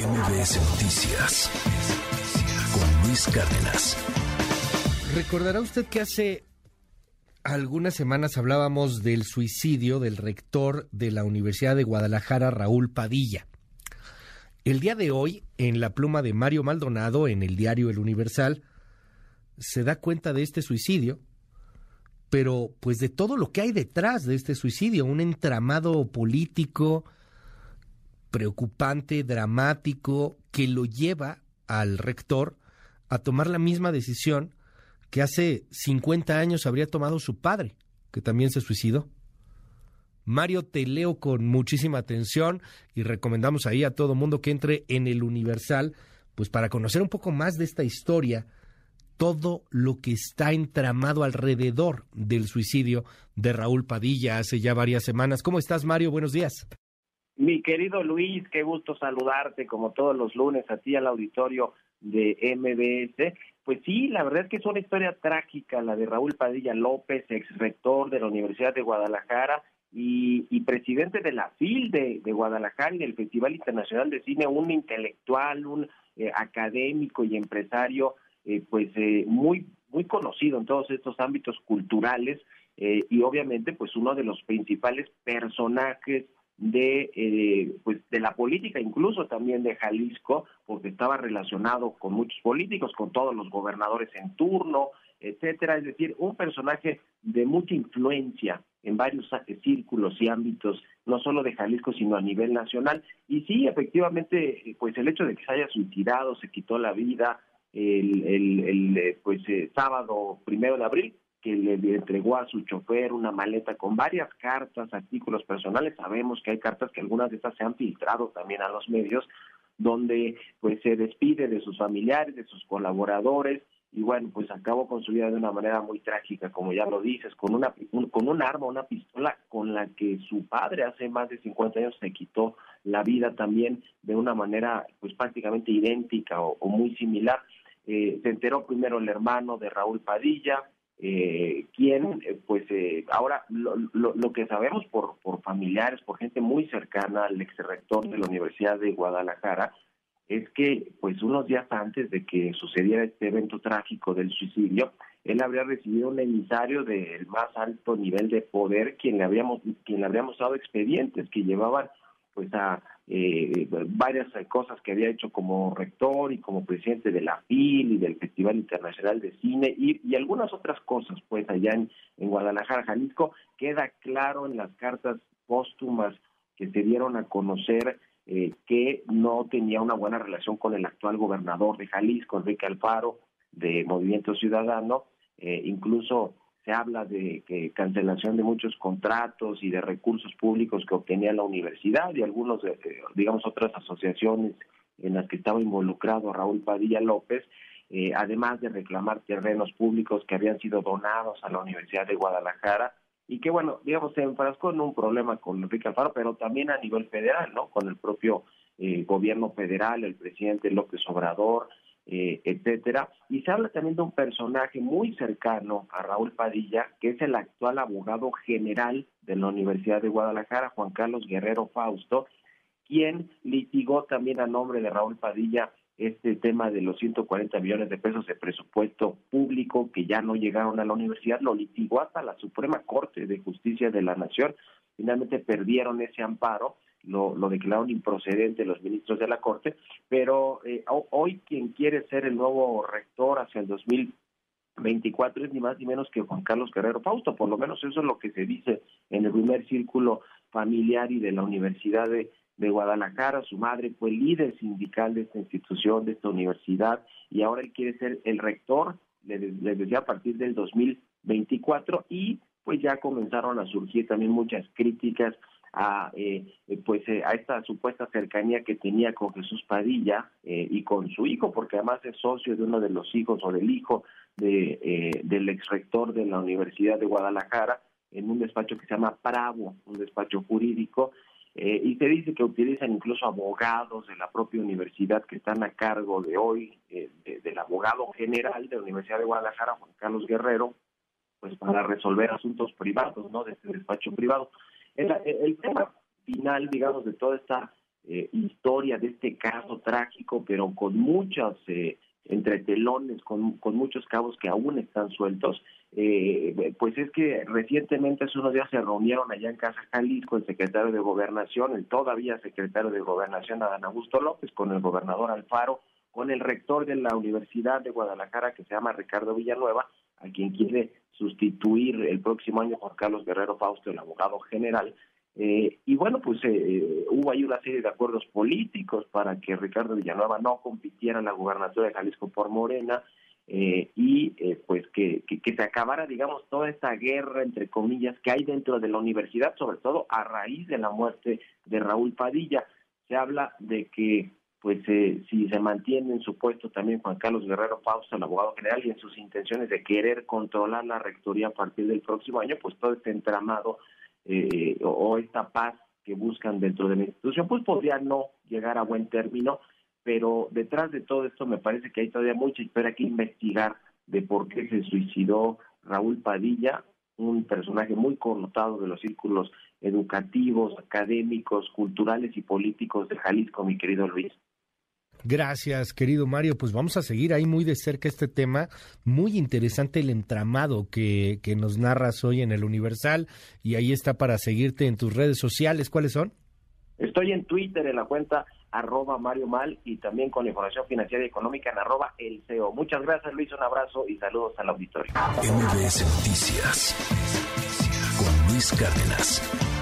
MBS Noticias con Luis Cárdenas. Recordará usted que hace algunas semanas hablábamos del suicidio del rector de la Universidad de Guadalajara, Raúl Padilla. El día de hoy, en la pluma de Mario Maldonado, en el diario El Universal, se da cuenta de este suicidio, pero pues de todo lo que hay detrás de este suicidio, un entramado político, preocupante, dramático, que lo lleva al rector a tomar la misma decisión que hace 50 años habría tomado su padre, que también se suicidó. Mario, te leo con muchísima atención y recomendamos ahí a todo mundo que entre en el Universal, pues para conocer un poco más de esta historia, todo lo que está entramado alrededor del suicidio de Raúl Padilla hace ya varias semanas. ¿Cómo estás, Mario? Buenos días. Mi querido Luis, qué gusto saludarte como todos los lunes a ti al auditorio de MBS. Pues sí, la verdad es que es una historia trágica la de Raúl Padilla López, ex rector de la Universidad de Guadalajara y, presidente de la FIL de, Guadalajara y del Festival Internacional de Cine, un intelectual, un eh, académico y empresario, eh, pues eh, muy muy conocido en todos estos ámbitos culturales y obviamente pues uno de los principales personajes de eh, pues de la política incluso también de Jalisco porque estaba relacionado con muchos políticos con todos los gobernadores en turno etcétera. Es decir un personaje de mucha influencia en varios círculos y ámbitos no solo de Jalisco sino a nivel nacional. Y sí efectivamente pues el hecho de que se haya suicidado se quitó la vida el, el, el eh, pues eh, sábado primero de abril que le entregó a su chofer una maleta con varias cartas, artículos personales. Sabemos que hay cartas que algunas de estas se han filtrado también a los medios, donde pues se despide de sus familiares, de sus colaboradores y bueno, pues acabó con su vida de una manera muy trágica, como ya lo dices, con una con un arma, una pistola con la que su padre hace más de 50 años se quitó la vida también de una manera pues prácticamente idéntica o, muy similar. Eh, se enteró primero el hermano de Raúl Padilla, eh, quien, eh, pues eh, ahora lo, lo, que sabemos por, por familiares, por gente muy cercana al ex rector de la Universidad de Guadalajara, es que pues unos días antes de que sucediera este evento trágico del suicidio, él habría recibido un emisario del más alto nivel de poder, quien le habríamos, quien le habríamos dado expedientes que llevaban pues a eh, varias cosas que había hecho como rector y como presidente de la FIL y del Festival Internacional de Cine y, algunas otras cosas pues allá en, Guadalajara, Jalisco, queda claro en las cartas póstumas que se dieron a conocer eh, que no tenía una buena relación con el actual gobernador de Jalisco, Enrique Alfaro, de Movimiento Ciudadano, eh, incluso se habla de que cancelación de muchos contratos y de recursos públicos que obtenía la universidad y algunos, de, digamos, otras asociaciones en las que estaba involucrado Raúl Padilla López, eh, además de reclamar terrenos públicos que habían sido donados a la Universidad de Guadalajara y que, bueno, digamos, se enfrascó en un problema con Enrique Alfaro, pero también a nivel federal, ¿no? Con el propio eh, gobierno federal, el presidente López Obrador, eh, etcétera. Y se habla también de un personaje muy cercano a Raúl Padilla, que es el actual abogado general de la Universidad de Guadalajara, Juan Carlos Guerrero Fausto, quien litigó también a nombre de Raúl Padilla este tema de los 140 millones de pesos de presupuesto público que ya no llegaron a la universidad, lo litigó hasta la Suprema Corte de Justicia de la Nación. Finalmente perdieron ese amparo lo, lo declararon improcedente los ministros de la Corte, pero eh, hoy quien quiere ser el nuevo rector hacia el 2024 es ni más ni menos que Juan Carlos Guerrero Fausto, por lo menos eso es lo que se dice en el primer círculo familiar y de la Universidad de, Guadalajara. Su madre fue líder sindical de esta institución, de esta universidad, y ahora él quiere ser el rector, le, le decía, a partir del 2024, y pues ya comenzaron a surgir también muchas críticas a eh, pues eh, a esta supuesta cercanía que tenía con Jesús Padilla eh, y con su hijo porque además es socio de uno de los hijos o del hijo de del ex rector de la Universidad de Guadalajara en un despacho que se llama Pravo un despacho jurídico y se dice que utilizan incluso abogados de la propia universidad que están a cargo de hoy del abogado general de la Universidad de Guadalajara Juan Carlos Guerrero pues para resolver asuntos privados no de este despacho privado el, tema final, digamos, de toda esta eh, historia de este caso trágico, pero con muchos eh, entretelones, con, con muchos cabos que aún están sueltos. Eh, pues es que recientemente hace unos días se reunieron allá en Casa Jalisco el secretario de Gobernación, el todavía secretario de Gobernación Adán Augusto López, con el gobernador Alfaro, con el rector de la Universidad de Guadalajara que se llama Ricardo Villanueva, a quien quiere sustituir el próximo año Juan Carlos Guerrero Fausto, el abogado general, eh, y bueno, pues eh, hubo ahí una serie de acuerdos políticos para que Ricardo Villanueva no compitiera en la gubernatura de Jalisco por Morena eh, y pues que, que, se acabara, digamos, toda esta guerra, entre comillas, que hay dentro de la universidad, sobre todo a raíz de la muerte de Raúl Padilla. Se habla de que pues si se mantiene en su puesto también Juan Carlos Guerrero Fausto, el abogado general, y en sus intenciones de querer controlar la rectoría a partir del próximo año, pues todo este entramado eh, o, esta paz que buscan dentro de la institución, pues podría no llegar a buen término, pero detrás de todo esto me parece que hay todavía mucha espera que investigar de por qué se suicidó Raúl Padilla, un personaje muy connotado de los círculos educativos, académicos, culturales y políticos de Jalisco, mi querido Luis. Gracias, querido Mario. Pues vamos a seguir ahí muy de cerca este tema. Muy interesante el entramado que, que nos narras hoy en el Universal. Y ahí está para seguirte en tus redes sociales. ¿Cuáles son? Estoy en Twitter en la cuenta arroba Mario Mal y también con información financiera y económica en arroba el CEO. Muchas gracias Luis, un abrazo y saludos al auditorio. MBS Noticias con Luis Cárdenas.